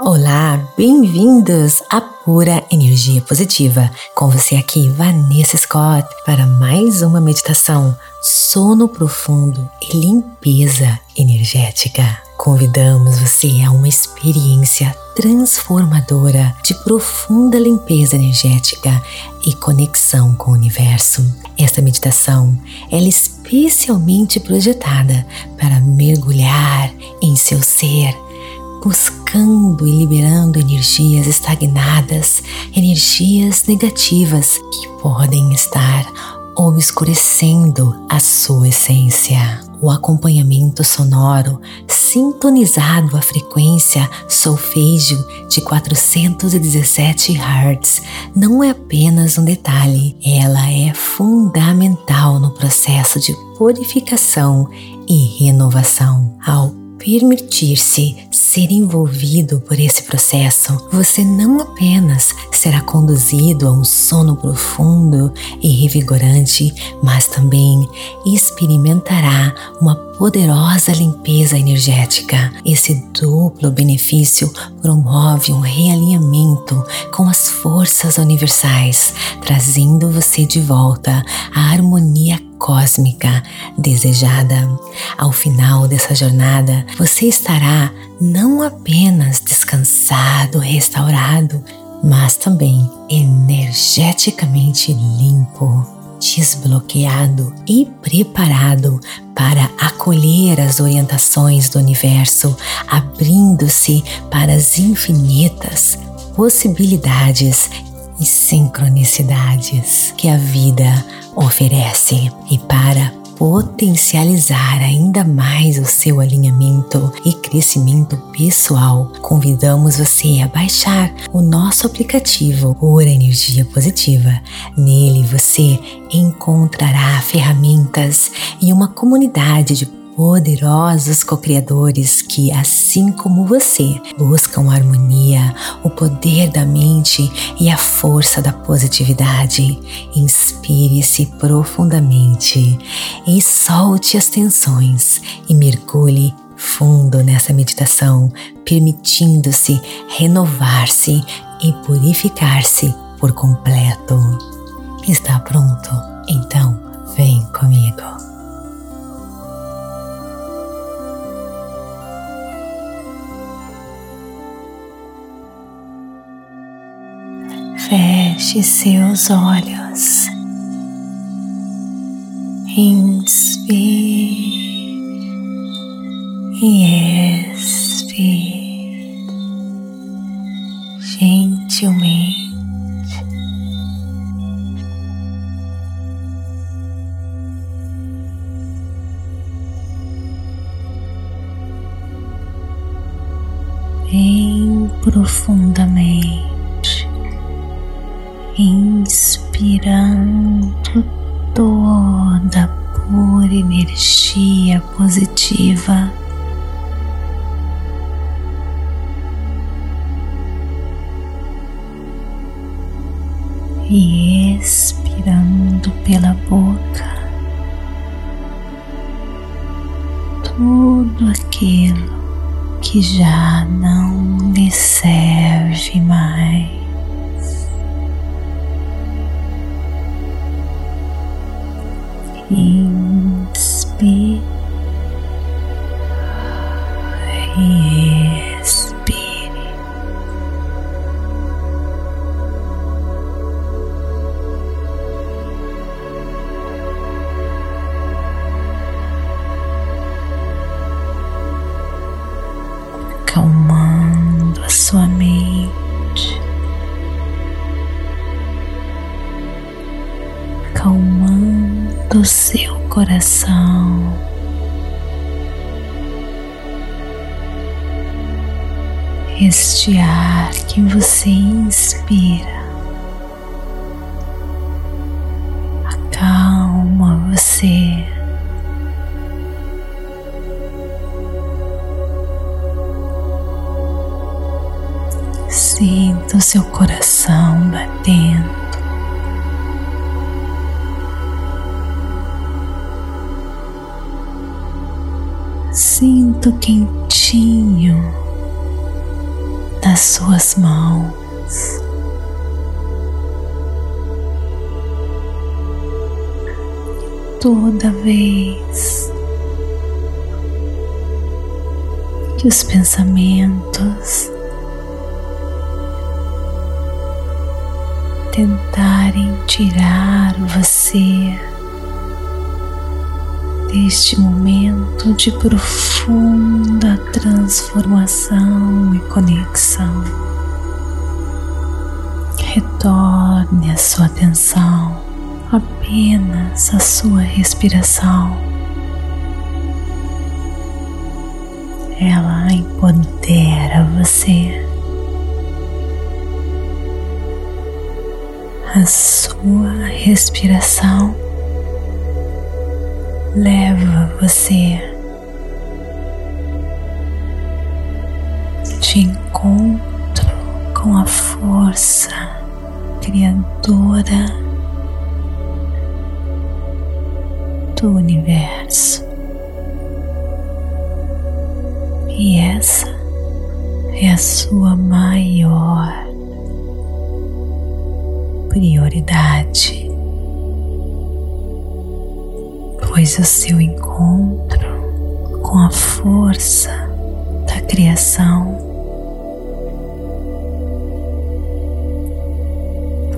Olá, bem-vindos à Pura Energia Positiva. Com você aqui, Vanessa Scott, para mais uma meditação, sono profundo e limpeza energética. Convidamos você a uma experiência transformadora de profunda limpeza energética e conexão com o universo. Esta meditação é especialmente projetada para mergulhar em seu ser buscando e liberando energias estagnadas, energias negativas que podem estar obscurecendo a sua essência. O acompanhamento sonoro sintonizado à frequência solfejo de 417 Hz não é apenas um detalhe, ela é fundamental no processo de purificação e renovação. Ao permitir-se ser envolvido por esse processo, você não apenas será conduzido a um sono profundo e revigorante, mas também experimentará uma poderosa limpeza energética. Esse duplo benefício promove um realinhamento com as forças universais, trazendo você de volta à harmonia cósmica desejada. Ao final dessa jornada, você estará não apenas descansado, restaurado, mas também energeticamente limpo, desbloqueado e preparado para acolher as orientações do universo, abrindo-se para as infinitas possibilidades e sincronicidades que a vida oferece e para potencializar ainda mais o seu alinhamento e crescimento pessoal, convidamos você a baixar o nosso aplicativo Ora Energia Positiva. Nele você encontrará ferramentas e uma comunidade de poderosos co-criadores que, assim como você, buscam a harmonia, o poder da mente e a força da positividade. Inspire-se profundamente e solte as tensões e mergulhe fundo nessa meditação, permitindo-se renovar-se e purificar-se por completo. Está pronto? Então, vem comigo. Feche seus olhos. Inspire e expire gentilmente. Bem profundamente inspirando toda pura energia positiva. E expirando pela boca tudo aquilo que já não lhe serve mais. Inspire. e coração. Este ar que você inspira acalma você. Sinta o seu coração batendo. Quentinho das suas mãos. Toda vez que os pensamentos tentarem tirar você deste momento de profunda transformação e conexão. Retorne a sua atenção apenas à sua respiração. Ela empodera você. A sua respiração leva você de encontro com a força criadora do universo. E essa é a sua maior prioridade. Pois o seu encontro com a força da criação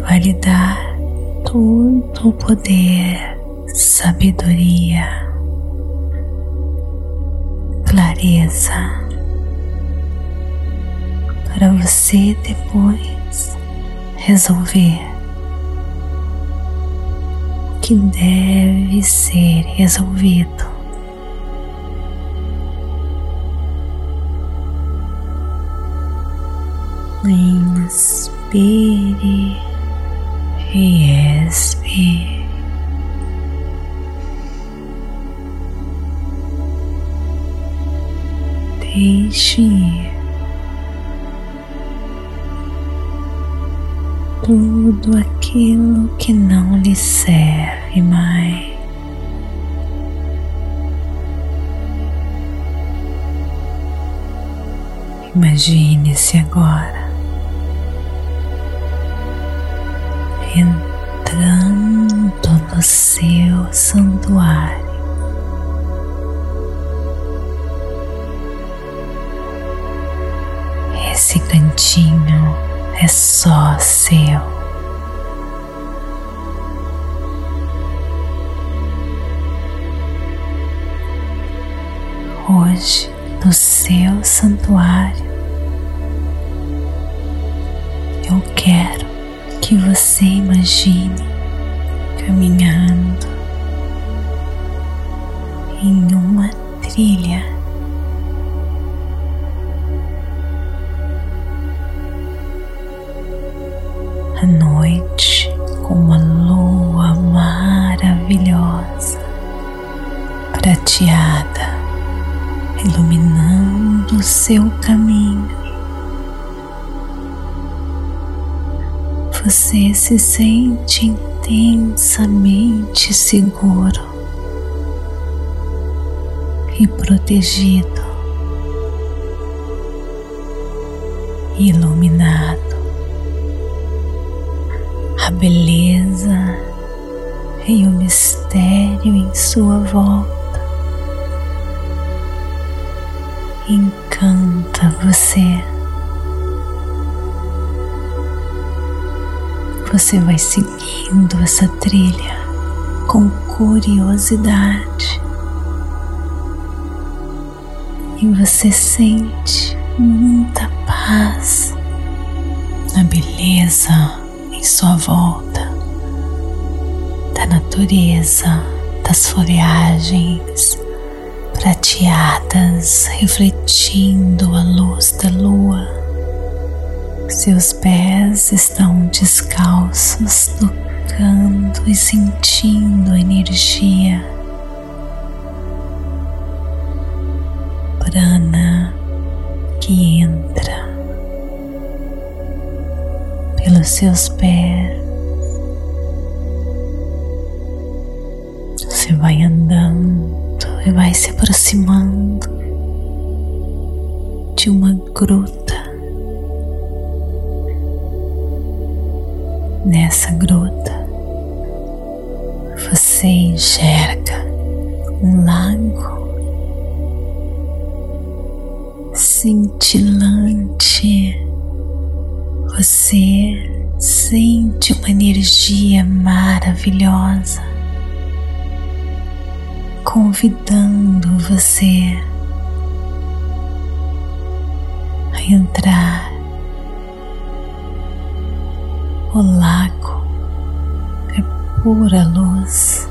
vai lhe dar todo o poder, sabedoria, clareza para você depois resolver que deve ser resolvido. Inspire e expire. Deixe ir tudo aquilo que não lhe serve mais. Imagine-se agora entrando no seu santuário. Esse cantinho é só seu. Hoje, no seu santuário, eu quero que você imagine caminhando em uma trilha noite com uma lua maravilhosa, prateada, iluminando o seu caminho. Você se sente intensamente seguro e protegido, iluminado a beleza e o mistério em sua volta. Encanta você. Você vai seguindo essa trilha com curiosidade. E você sente muita paz na beleza sua volta, da natureza, das folhagens prateadas refletindo a luz da lua. Seus pés estão descalços, tocando e sentindo a energia. Prana que entra pelos seus pés. Você vai andando e vai se aproximando de uma gruta. Nessa gruta você enxerga um lago cintilante. Você sente uma energia maravilhosa convidando você a entrar. O lago é pura luz,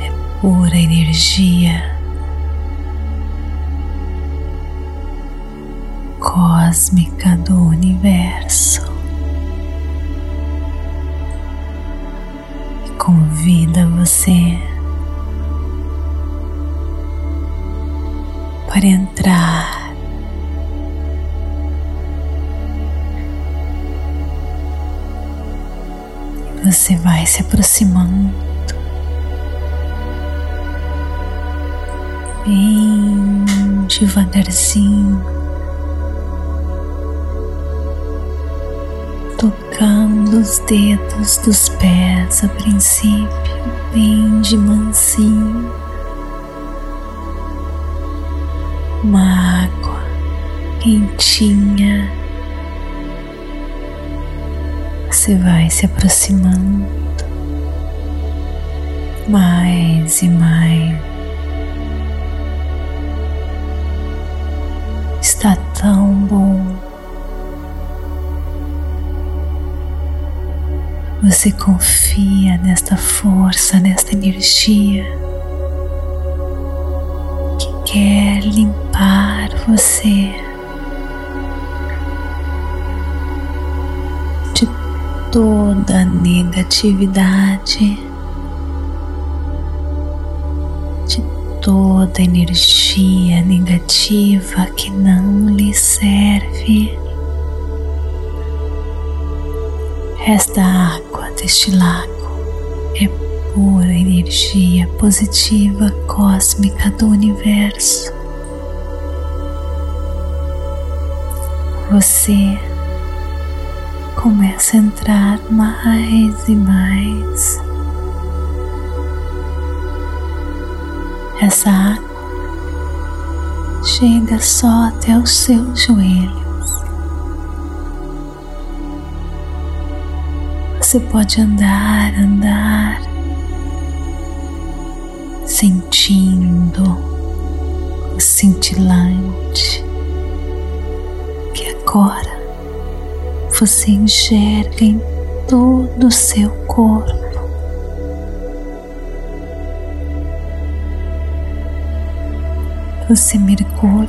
é pura energia. cósmica do universo convida você para entrar e você vai se aproximando bem devagarzinho. Tocando os dedos dos pés a princípio, bem de mansinho. Uma água quentinha. Você vai se aproximando mais e mais. Está tão bom Você confia nesta força, nesta energia que quer limpar você de toda negatividade, de toda energia negativa que não lhe serve. Esta deste lago é pura energia positiva cósmica do universo. Você começa a entrar mais e mais. Essa água chega só até os seus joelhos. Você pode andar, andar, sentindo o cintilante que agora você enxerga em todo o seu corpo. Você mergulha,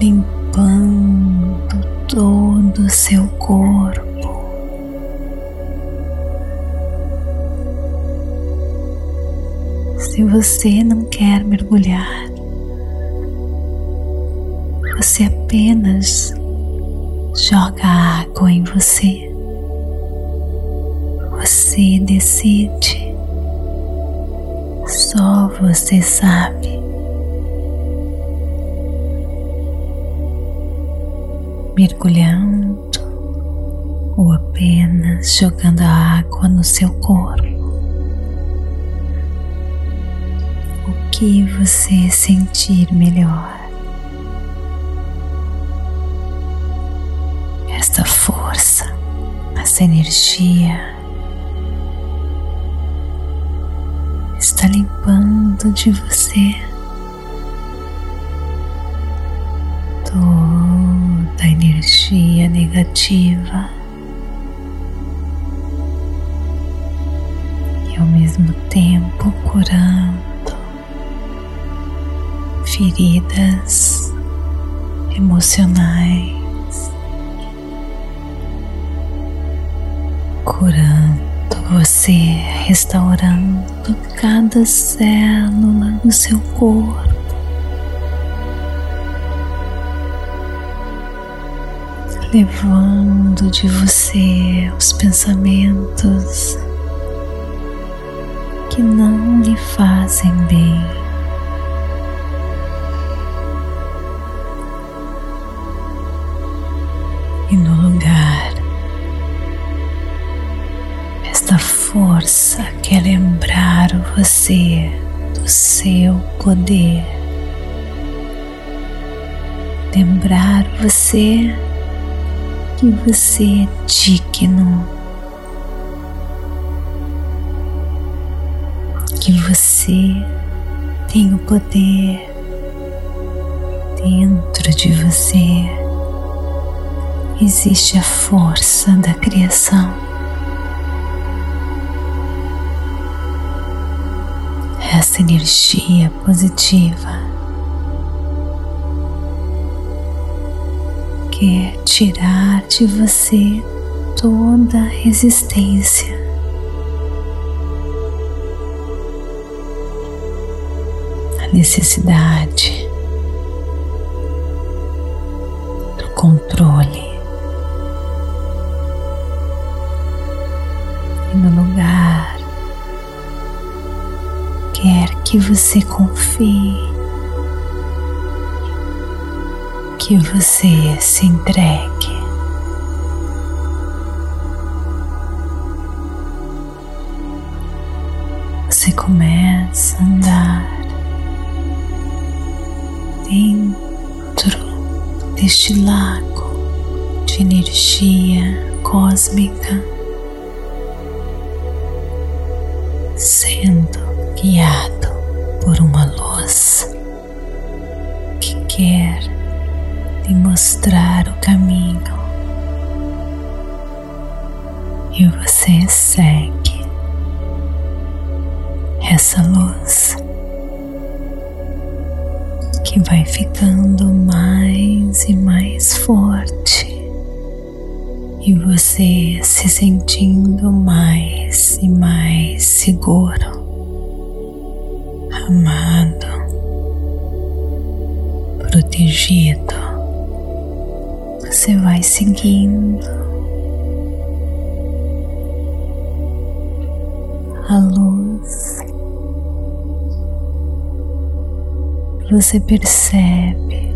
limpando todo o seu corpo. Se você não quer mergulhar, você apenas joga água em você. Você decide, só você sabe. Mergulhando ou apenas jogando a água no seu corpo. O que você sentir melhor. Esta força, essa energia está limpando de você energia negativa e ao mesmo tempo curando feridas emocionais, curando você, restaurando cada célula do seu corpo. Levando de você os pensamentos que não lhe fazem bem. E no lugar esta força quer lembrar você do seu poder, lembrar você que você é digno, que você tem o poder dentro de você. Existe a força da criação. Essa energia positiva quer tirar de você toda resistência. A necessidade do controle. E no lugar, quer que você confie que você se entregue. Você começa a andar dentro deste lago de energia cósmica, sendo guiado mostrar o caminho. E você segue essa luz que vai ficando mais e mais forte. E você se sentindo mais e mais seguro, amado, protegido você vai seguindo. A luz, você percebe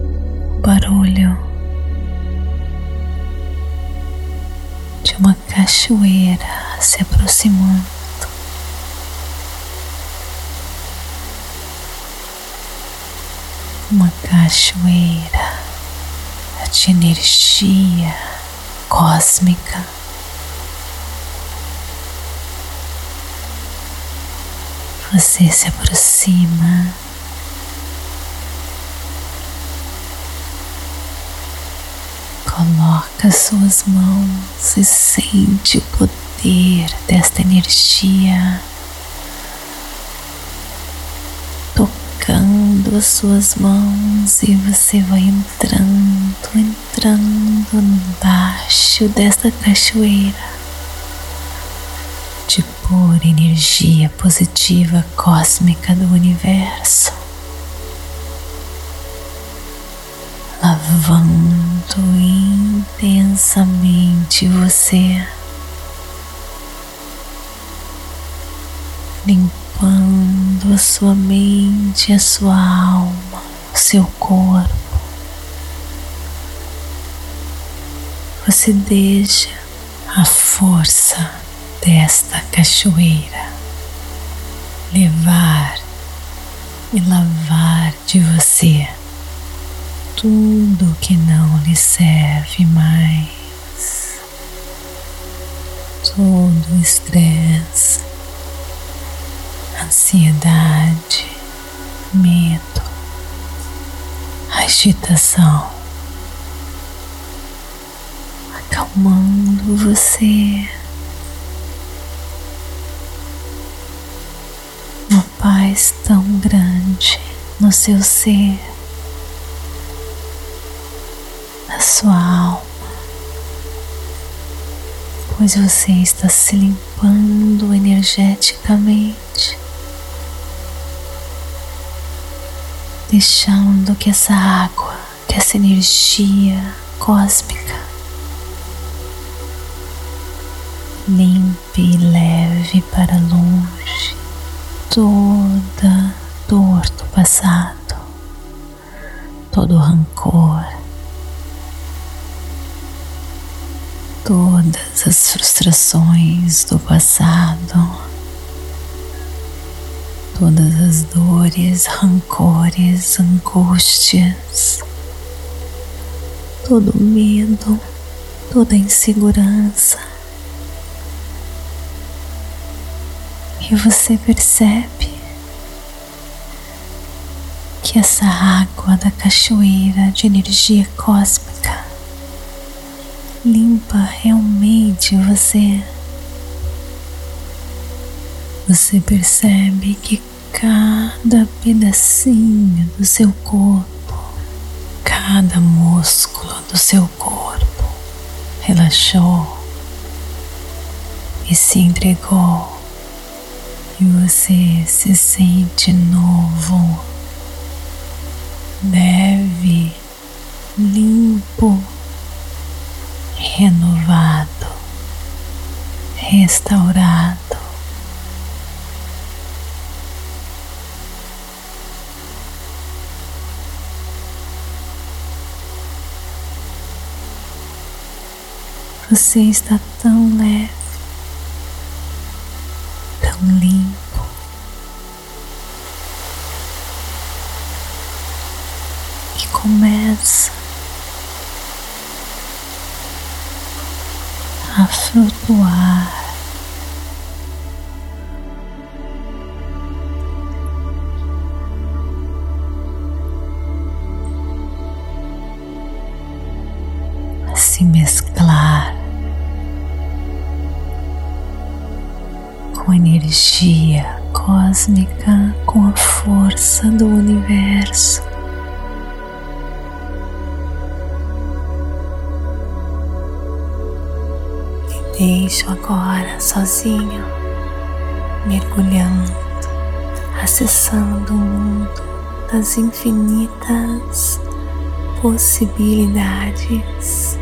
o barulho de uma cachoeira se aproximando. Uma cachoeira de energia cósmica. Você se aproxima. Coloca suas mãos e sente o poder desta energia tocando as suas mãos e você vai entrando, entrando embaixo desta cachoeira de pura energia positiva cósmica do universo, lavando intensamente você. limpando a sua mente, a sua alma, o seu corpo. Você deixa a força desta cachoeira levar e lavar de você tudo que não lhe serve mais, todo o estresse, ansiedade, medo, agitação, acalmando você. Uma paz tão grande no seu ser, na sua alma pois você está se limpando energeticamente. Deixando que essa água, que essa energia cósmica limpe e leve para longe toda dor do passado, todo rancor, todas as frustrações do passado, todas as dores, rancores, angústias, todo medo, toda insegurança. E você percebe que essa água da cachoeira de energia cósmica limpa realmente você. Você percebe que cada pedacinho do seu corpo, cada músculo do seu corpo relaxou e se entregou, e você se sente novo leve, limpo, renovado, restaurado. Você está tão leve, força do universo. deixo agora sozinho, mergulhando, acessando o mundo das infinitas possibilidades.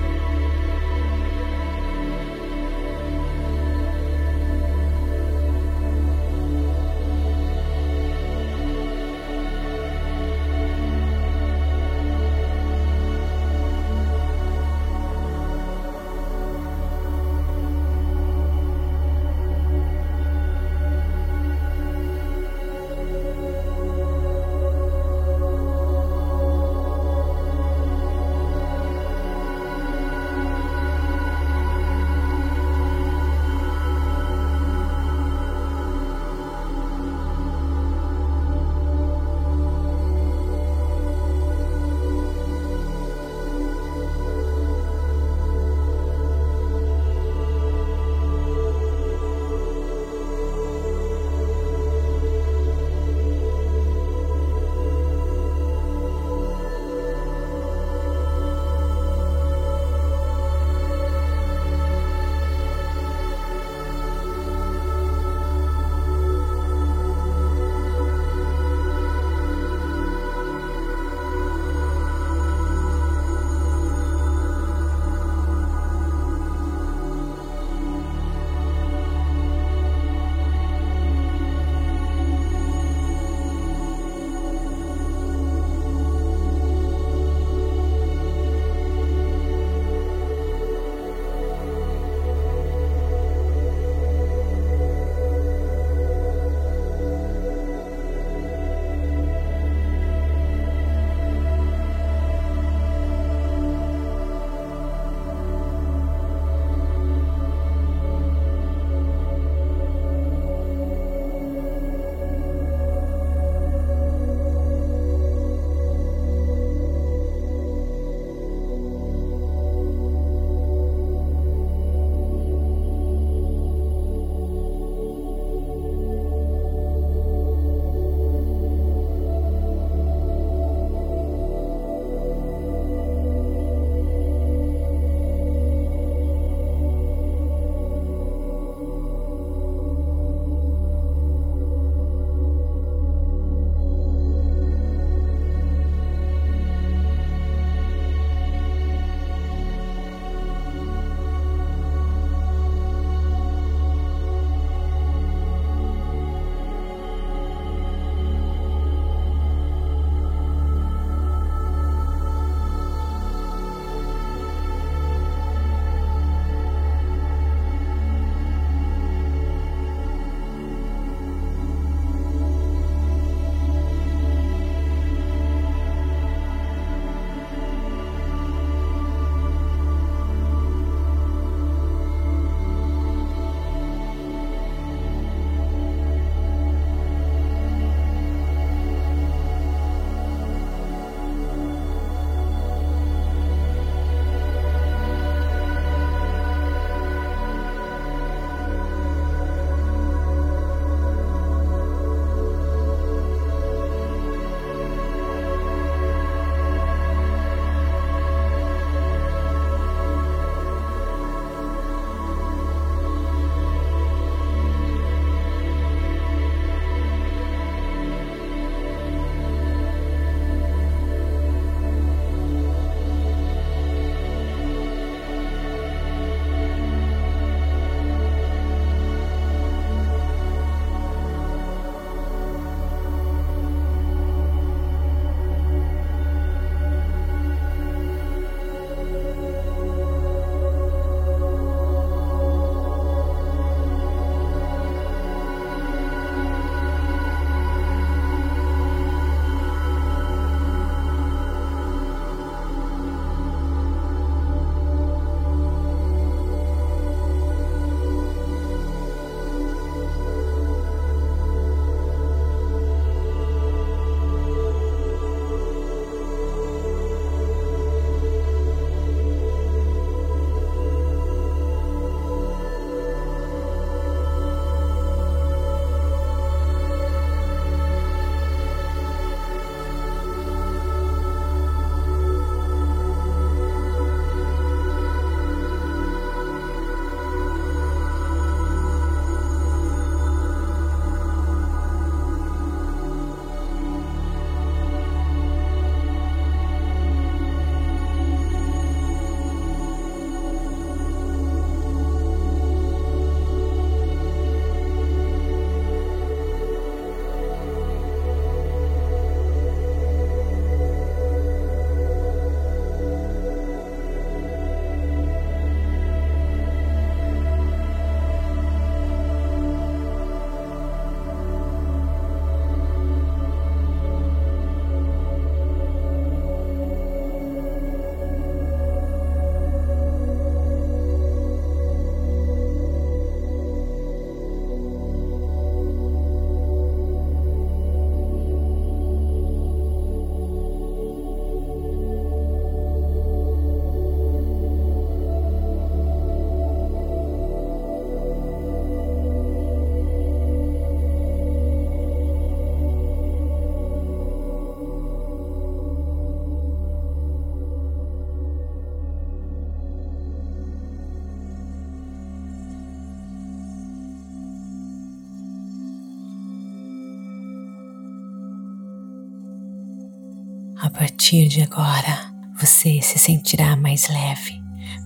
A partir de agora, você se sentirá mais leve,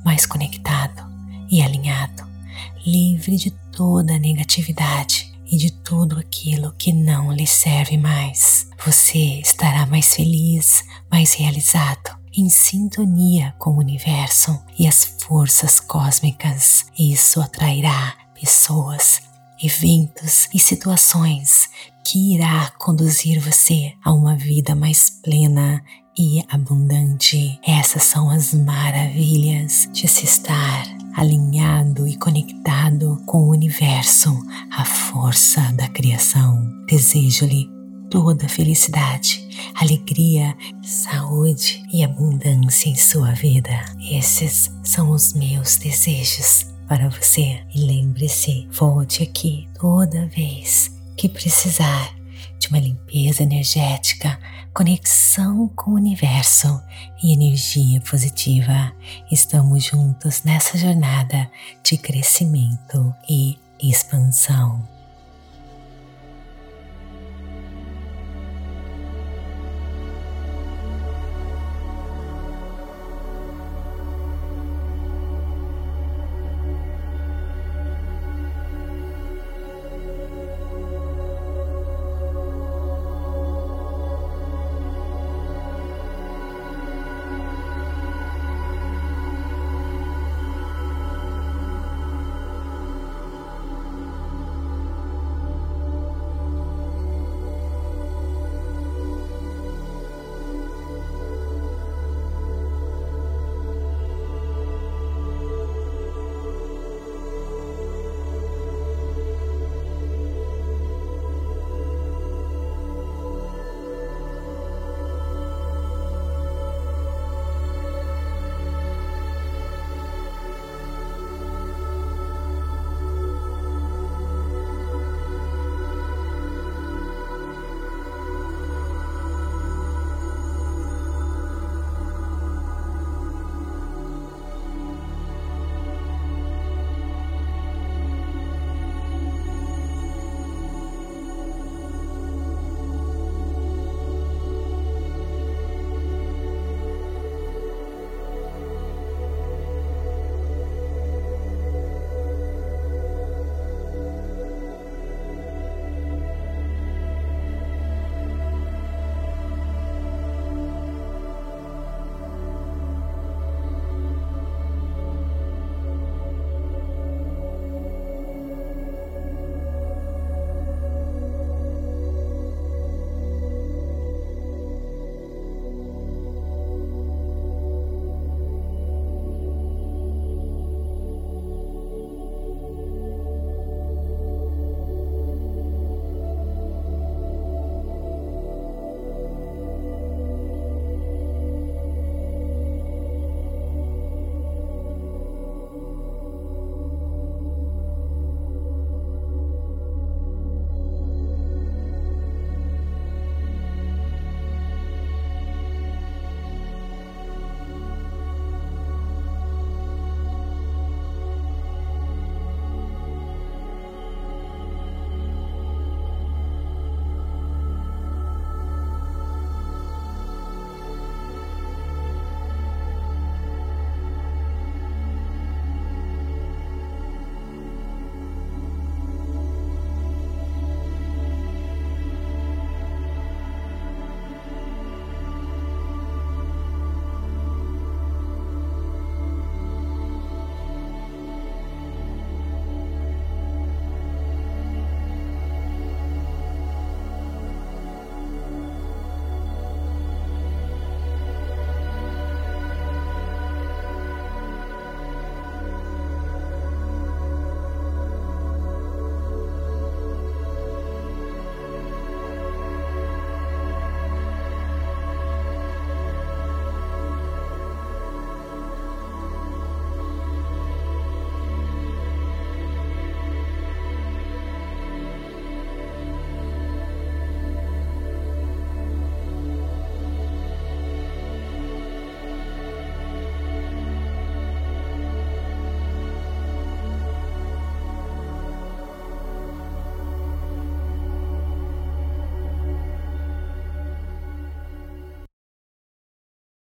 mais conectado e alinhado, livre de toda a negatividade e de tudo aquilo que não lhe serve mais. Você estará mais feliz, mais realizado, em sintonia com o universo e as forças cósmicas. Isso atrairá pessoas, eventos e situações que irá conduzir você a uma vida mais plena e abundante. Essas são as maravilhas de se estar alinhado e conectado com o universo, a força da criação. Desejo-lhe toda felicidade, alegria, saúde e abundância em sua vida. Esses são os meus desejos para você. E lembre-se, volte aqui toda vez que precisar de uma limpeza energética, conexão com o universo e energia positiva. Estamos juntos nessa jornada de crescimento e expansão.